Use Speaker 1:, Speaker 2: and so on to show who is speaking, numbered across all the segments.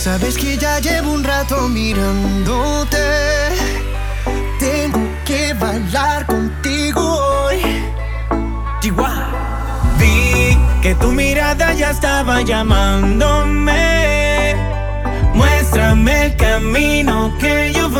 Speaker 1: Sabes que ya llevo un rato mirándote. Tengo que bailar contigo hoy.
Speaker 2: Vi que tu mirada ya estaba llamándome. Muéstrame el camino que yo voy.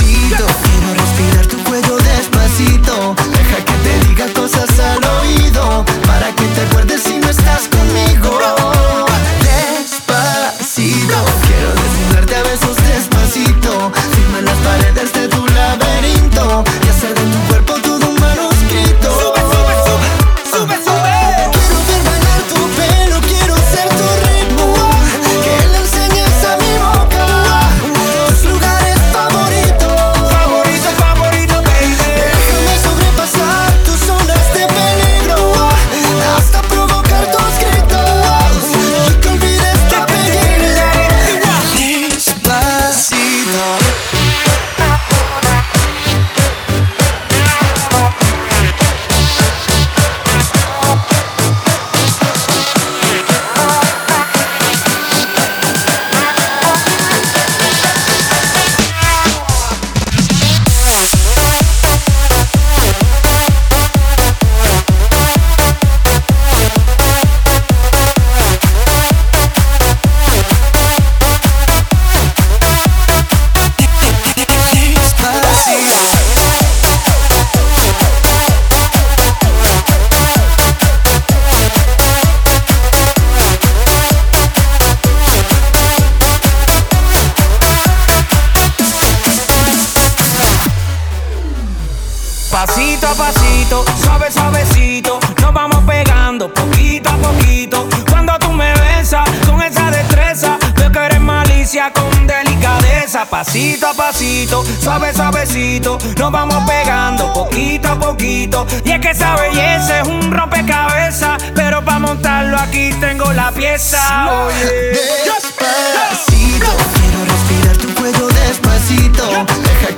Speaker 2: Pasito a pasito, suave suavecito, nos vamos pegando poquito a poquito. Cuando tú me besas con esa destreza, veo que eres malicia con delicadeza. Pasito a pasito, suave suavecito, nos vamos pegando poquito a poquito. Y es que esa belleza es un rompecabezas, pero para montarlo aquí tengo la pieza. Oye.
Speaker 1: Despacito, quiero respirar tu cuello despacito. Deja